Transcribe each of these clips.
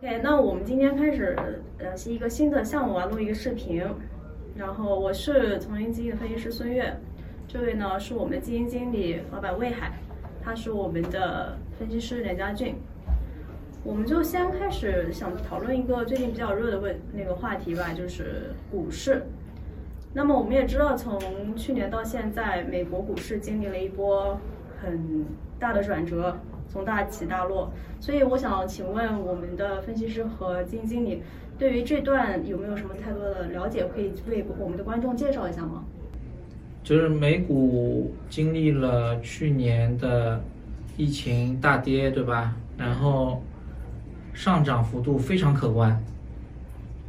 OK，那我们今天开始，呃，是一个新的项目啊，录一个视频。然后我是从银基金的分析师孙悦，这位呢是我们的基金经理老板魏海，他是我们的分析师梁家俊。我们就先开始想讨论一个最近比较热的问那个话题吧，就是股市。那么我们也知道，从去年到现在，美国股市经历了一波很大的转折，从大起大落。所以我想请问我们的分析师和基金经理，对于这段有没有什么太多的了解，可以为我们的观众介绍一下吗？就是美股经历了去年的疫情大跌，对吧？然后上涨幅度非常可观。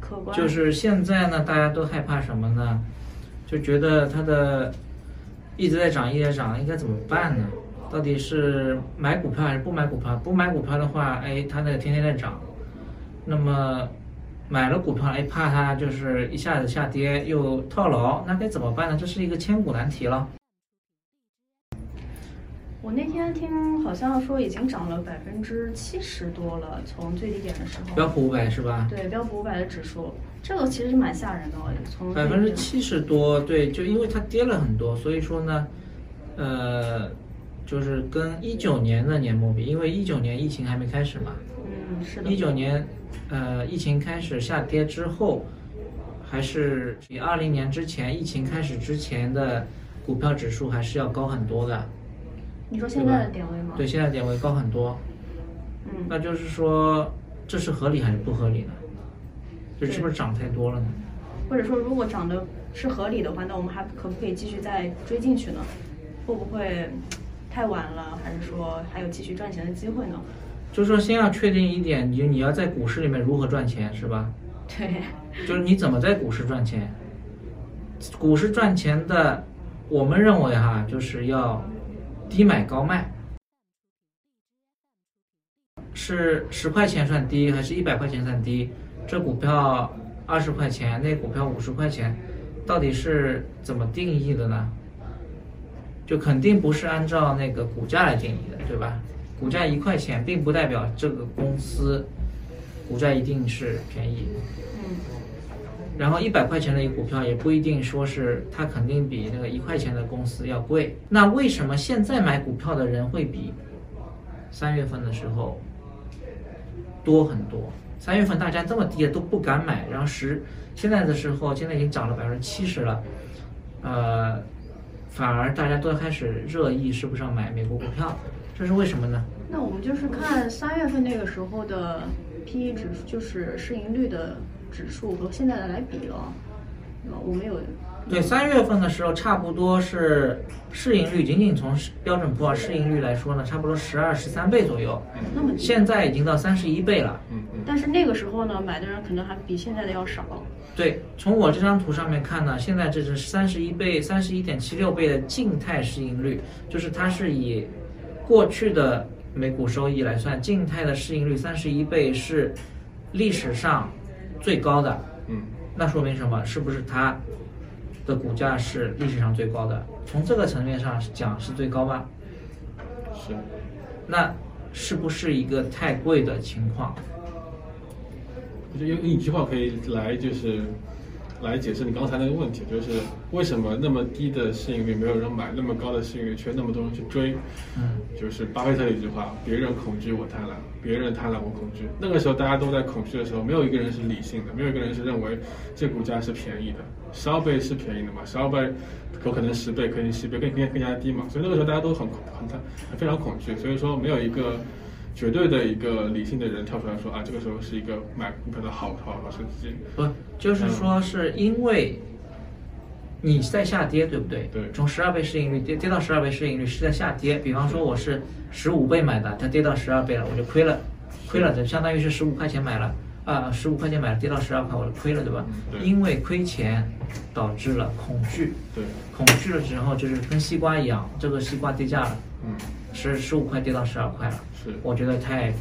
可观。就是现在呢，大家都害怕什么呢？就觉得它的一直在涨，一直在涨，应该怎么办呢？到底是买股票还是不买股票？不买股票的话，哎，它那个天天在涨。那么买了股票，哎，怕它就是一下子下跌又套牢，那该怎么办呢？这是一个千古难题了。我那天听好像说已经涨了百分之七十多了，从最低点的时候。标普五百是吧？对，标普五百的指数，这个其实是蛮吓人的。从百分之七十多，对，就因为它跌了很多，所以说呢，呃，就是跟一九年的年末比，因为一九年疫情还没开始嘛。嗯，是的。一九年，呃，疫情开始下跌之后，还是比二零年之前疫情开始之前的股票指数还是要高很多的。你说现在的点位吗？对，现在点位高很多。嗯，那就是说，这是合理还是不合理呢？这是不是涨太多了呢？或者说，如果涨的是合理的话，那我们还可不可以继续再追进去呢？会不会太晚了？还是说还有继续赚钱的机会呢？就是说，先要确定一点，你你要在股市里面如何赚钱，是吧？对。就是你怎么在股市赚钱？股市赚钱的，我们认为哈，就是要。低买高卖，是十块钱算低，还是一百块钱算低？这股票二十块钱，那股票五十块钱，到底是怎么定义的呢？就肯定不是按照那个股价来定义的，对吧？股价一块钱，并不代表这个公司股价一定是便宜。嗯。然后一百块钱的一个股票也不一定说是它肯定比那个一块钱的公司要贵。那为什么现在买股票的人会比三月份的时候多很多？三月份大家这么低都不敢买，然后十现在的时候现在已经涨了百分之七十了，呃，反而大家都开始热议是不是要买美国股票，这是为什么呢？那我们就是看三月份那个时候的 PE 指数，就是市盈率的。指数和现在的来比了，我们有对三月份的时候，差不多是市盈率，仅仅从标准普尔市盈率来说呢，差不多十二十三倍左右。那么现在已经到三十一倍了。嗯嗯。但是那个时候呢，买的人可能还比现在的要少。对，从我这张图上面看呢，现在这是三十一倍，三十一点七六倍的静态市盈率，就是它是以过去的每股收益来算，静态的市盈率三十一倍是历史上。最高的，嗯，那说明什么？是不是它的股价是历史上最高的？从这个层面上讲是最高吗？是。那是不是一个太贵的情况？我觉得用一句话可以来就是。来解释你刚才那个问题，就是为什么那么低的市盈率没有人买，那么高的市盈率却那么多人去追？嗯，就是巴菲特的一句话：别人恐惧我贪婪，别人贪婪我恐惧。那个时候大家都在恐惧的时候，没有一个人是理性的，没有一个人是认为这股价是便宜的。十二倍是便宜的嘛？十二倍有可能十倍，可能十倍更更更加低嘛？所以那个时候大家都很很很非常恐惧，所以说没有一个。绝对的一个理性的人跳出来说啊，这个时候是一个买股票的好好好时机。不，就是说是因为你在下跌，对不对？对。从十二倍市盈率跌跌到十二倍市盈率是在下跌。比方说我是十五倍买的，它跌到十二倍了，我就亏了，亏了，就相当于是十五块钱买了啊，十五块钱买了，跌到十二块，我就亏了，对吧？对。因为亏钱导致了恐惧。对。恐惧了之后就是跟西瓜一样，这个西瓜跌价了。嗯。十十五块跌到十二块了。是，我觉得太，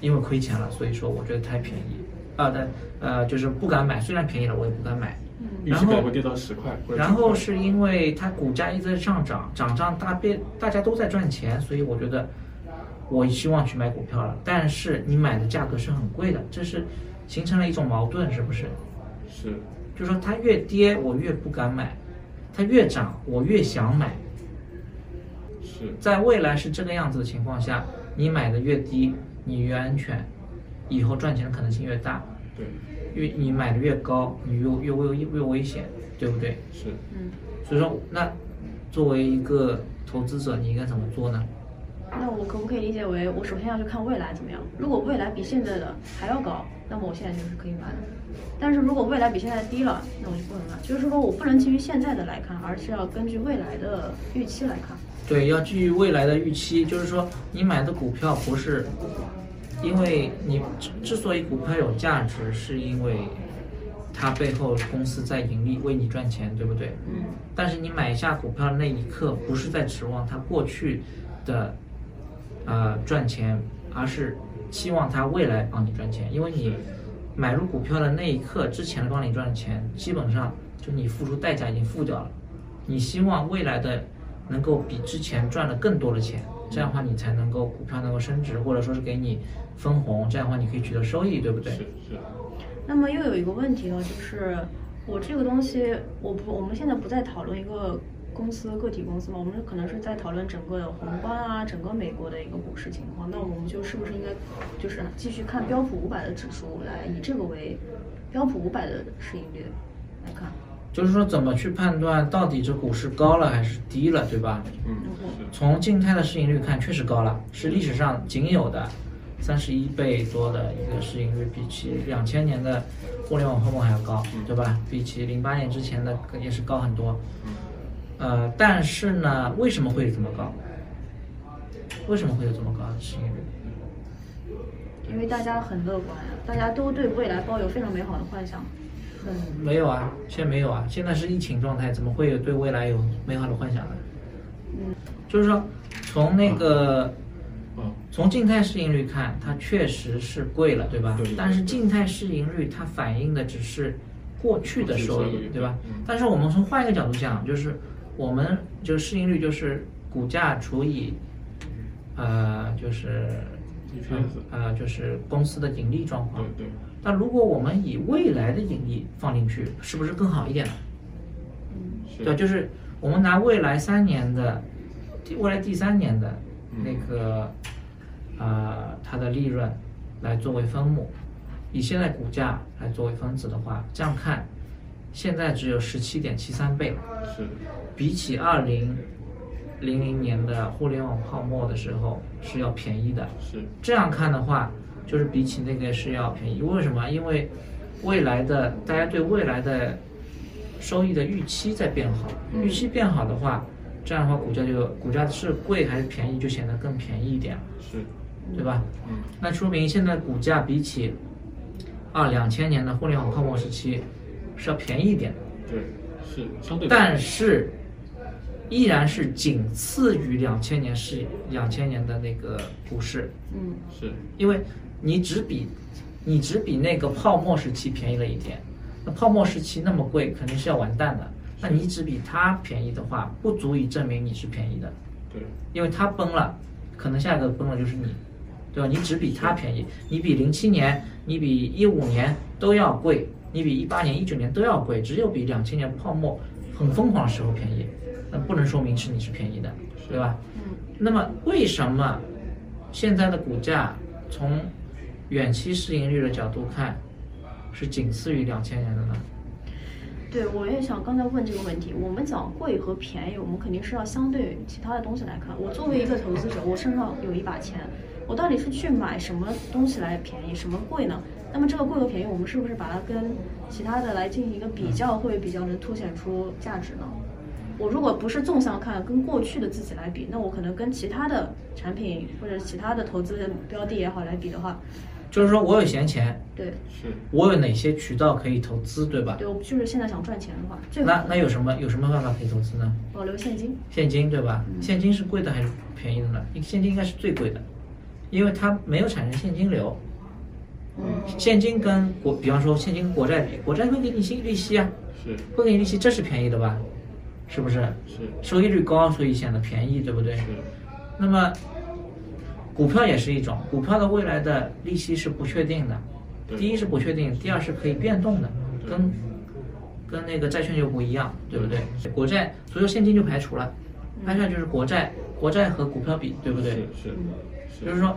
因为亏钱了，所以说我觉得太便宜，啊但，呃，就是不敢买。虽然便宜了，我也不敢买。嗯。然后会跌到十块。然后是因为它股价一直在上涨，涨涨大变，大家都在赚钱，所以我觉得我希望去买股票了，但是你买的价格是很贵的，这是形成了一种矛盾，是不是？是就是说它越跌我越不敢买，它越涨我越想买。是在未来是这个样子的情况下，你买的越低，你越安全，以后赚钱的可能性越大。对越你买的越高，你越越危越危险，对不对？是嗯，所以说，那作为一个投资者，你应该怎么做呢？那我可不可以理解为，我首先要去看未来怎么样？如果未来比现在的还要高，那么我现在就是可以买的。但是如果未来比现在低了，那我就不能买。就是说我不能基于现在的来看，而是要根据未来的预期来看。对，要基于未来的预期，就是说你买的股票不是，因为你之之所以股票有价值，是因为它背后公司在盈利，为你赚钱，对不对？嗯。但是你买下股票的那一刻，不是在指望它过去的呃赚钱，而是期望它未来帮你赚钱，因为你买入股票的那一刻之前帮你赚的钱，基本上就你付出代价已经付掉了，你希望未来的能够比之前赚了更多的钱，这样的话你才能够股票能够升值，或者说是给你分红，这样的话你可以取得收益，对不对？是是那么又有一个问题呢，就是我这个东西，我不，我们现在不再讨论一个公司个体公司嘛，我们可能是在讨论整个的宏观啊，整个美国的一个股市情况。那我们就是不是应该就是继续看标普五百的指数来以这个为标普五百的市盈率来看？就是说怎么去判断到底这股市高了还是低了，对吧？嗯从静态的市盈率看，确实高了，是历史上仅有的三十一倍多的一个市盈率，比起两千年的互联网泡沫还要高，对吧？比起零八年之前的也是高很多。呃，但是呢，为什么会这么高？为什么会有这么高的市盈率？因为大家很乐观呀，大家都对未来抱有非常美好的幻想，很没有啊，现在没有啊，现在是疫情状态，怎么会有对未来有美好的幻想呢？嗯就是说，从那个。哦从静态市盈率看，它确实是贵了，对吧？对对但是静态市盈率它反映的只是过去的收益过去的收益，对吧？嗯但是我们从换一个角度讲，就是我们就市盈率就是股价除以呃就是，EPS 呃就是公司的盈利状况对。对。那如果我们以未来的盈利放进去，是不是更好一点呢？嗯。是。对，就是我们拿未来三年的，未来第三年的嗯。那个，呃，它的利润来作为分母，以现在股价来作为分子的话，这样看，现在只有十七点七三倍，是。比起二零零零年的互联网泡沫的时候是要便宜的。是这样看的话，就是比起那个是要便宜。为什么？因为未来的大家对未来的收益的预期在变好，嗯预期变好的话，这样的话股价就股价是贵还是便宜就显得更便宜一点，是对吧？嗯那说明现在股价比起啊两千年的互联网泡沫时期是要便宜一点的。对是相对但是依然是仅次于两千年是两千年的那个股市，嗯是因为你只比你只比那个泡沫时期便宜了一点，那泡沫时期那么贵，肯定是要完蛋的。那你只比它便宜的话，不足以证明你是便宜的，对因为它崩了，可能下一个崩了就是你，对吧？你只比它便宜，你比零七年、你比一五年都要贵，你比一八年、一九年都要贵，只有比两千年泡沫很疯狂的时候便宜，那不能说明是你是便宜的，对吧？嗯那么为什么现在的股价从远期市盈率的角度看是仅次于两千年的呢？对，我也想刚才问这个问题。我们讲贵和便宜，我们肯定是要相对其他的东西来看。我作为一个投资者，我身上有一把钱，我到底是去买什么东西来便宜，什么贵呢？那么这个贵和便宜，我们是不是把它跟其他的来进行一个比较，会比较能凸显出价值呢？我如果不是纵向看，跟过去的自己来比，那我可能跟其他的产品或者其他的投资标的也好来比的话，就是说我有闲钱，对是我有哪些渠道可以投资，对吧？对，我就是现在想赚钱的话，那那有什么有什么办法可以投资呢？保留现金。现金对吧？嗯现金是贵的还是便宜的呢？现金应该是最贵的，因为它没有产生现金流。嗯现金跟国，比方说现金跟国债比，国债会给你息利息啊，是会给你利息，这是便宜的吧？是不是？是收益率高，所以显得便宜，对不对？是那么，股票也是一种，股票的未来的利息是不确定的，第一是不确定，第二是可以变动的，跟跟那个债券就不一样，对不对？国债，所以说现金就排除了，拍出来就是国债，国债和股票比，对不对？是是是，就是说，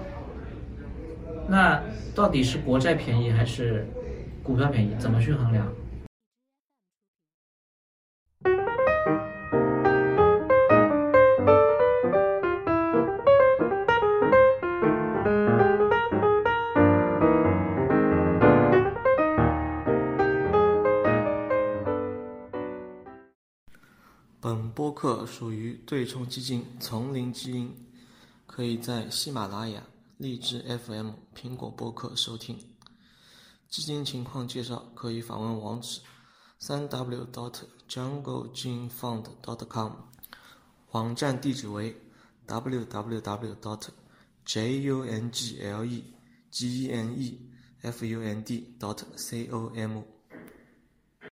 那到底是国债便宜还是股票便宜？怎么去衡量？属于对冲基金丛林基因，可以在喜马拉雅、荔枝 FM、苹果播客收听。基金情况介绍可以访问网址：三 w dot jungle gene fund dot com 网站地址为 www dot jungle genefund dot com。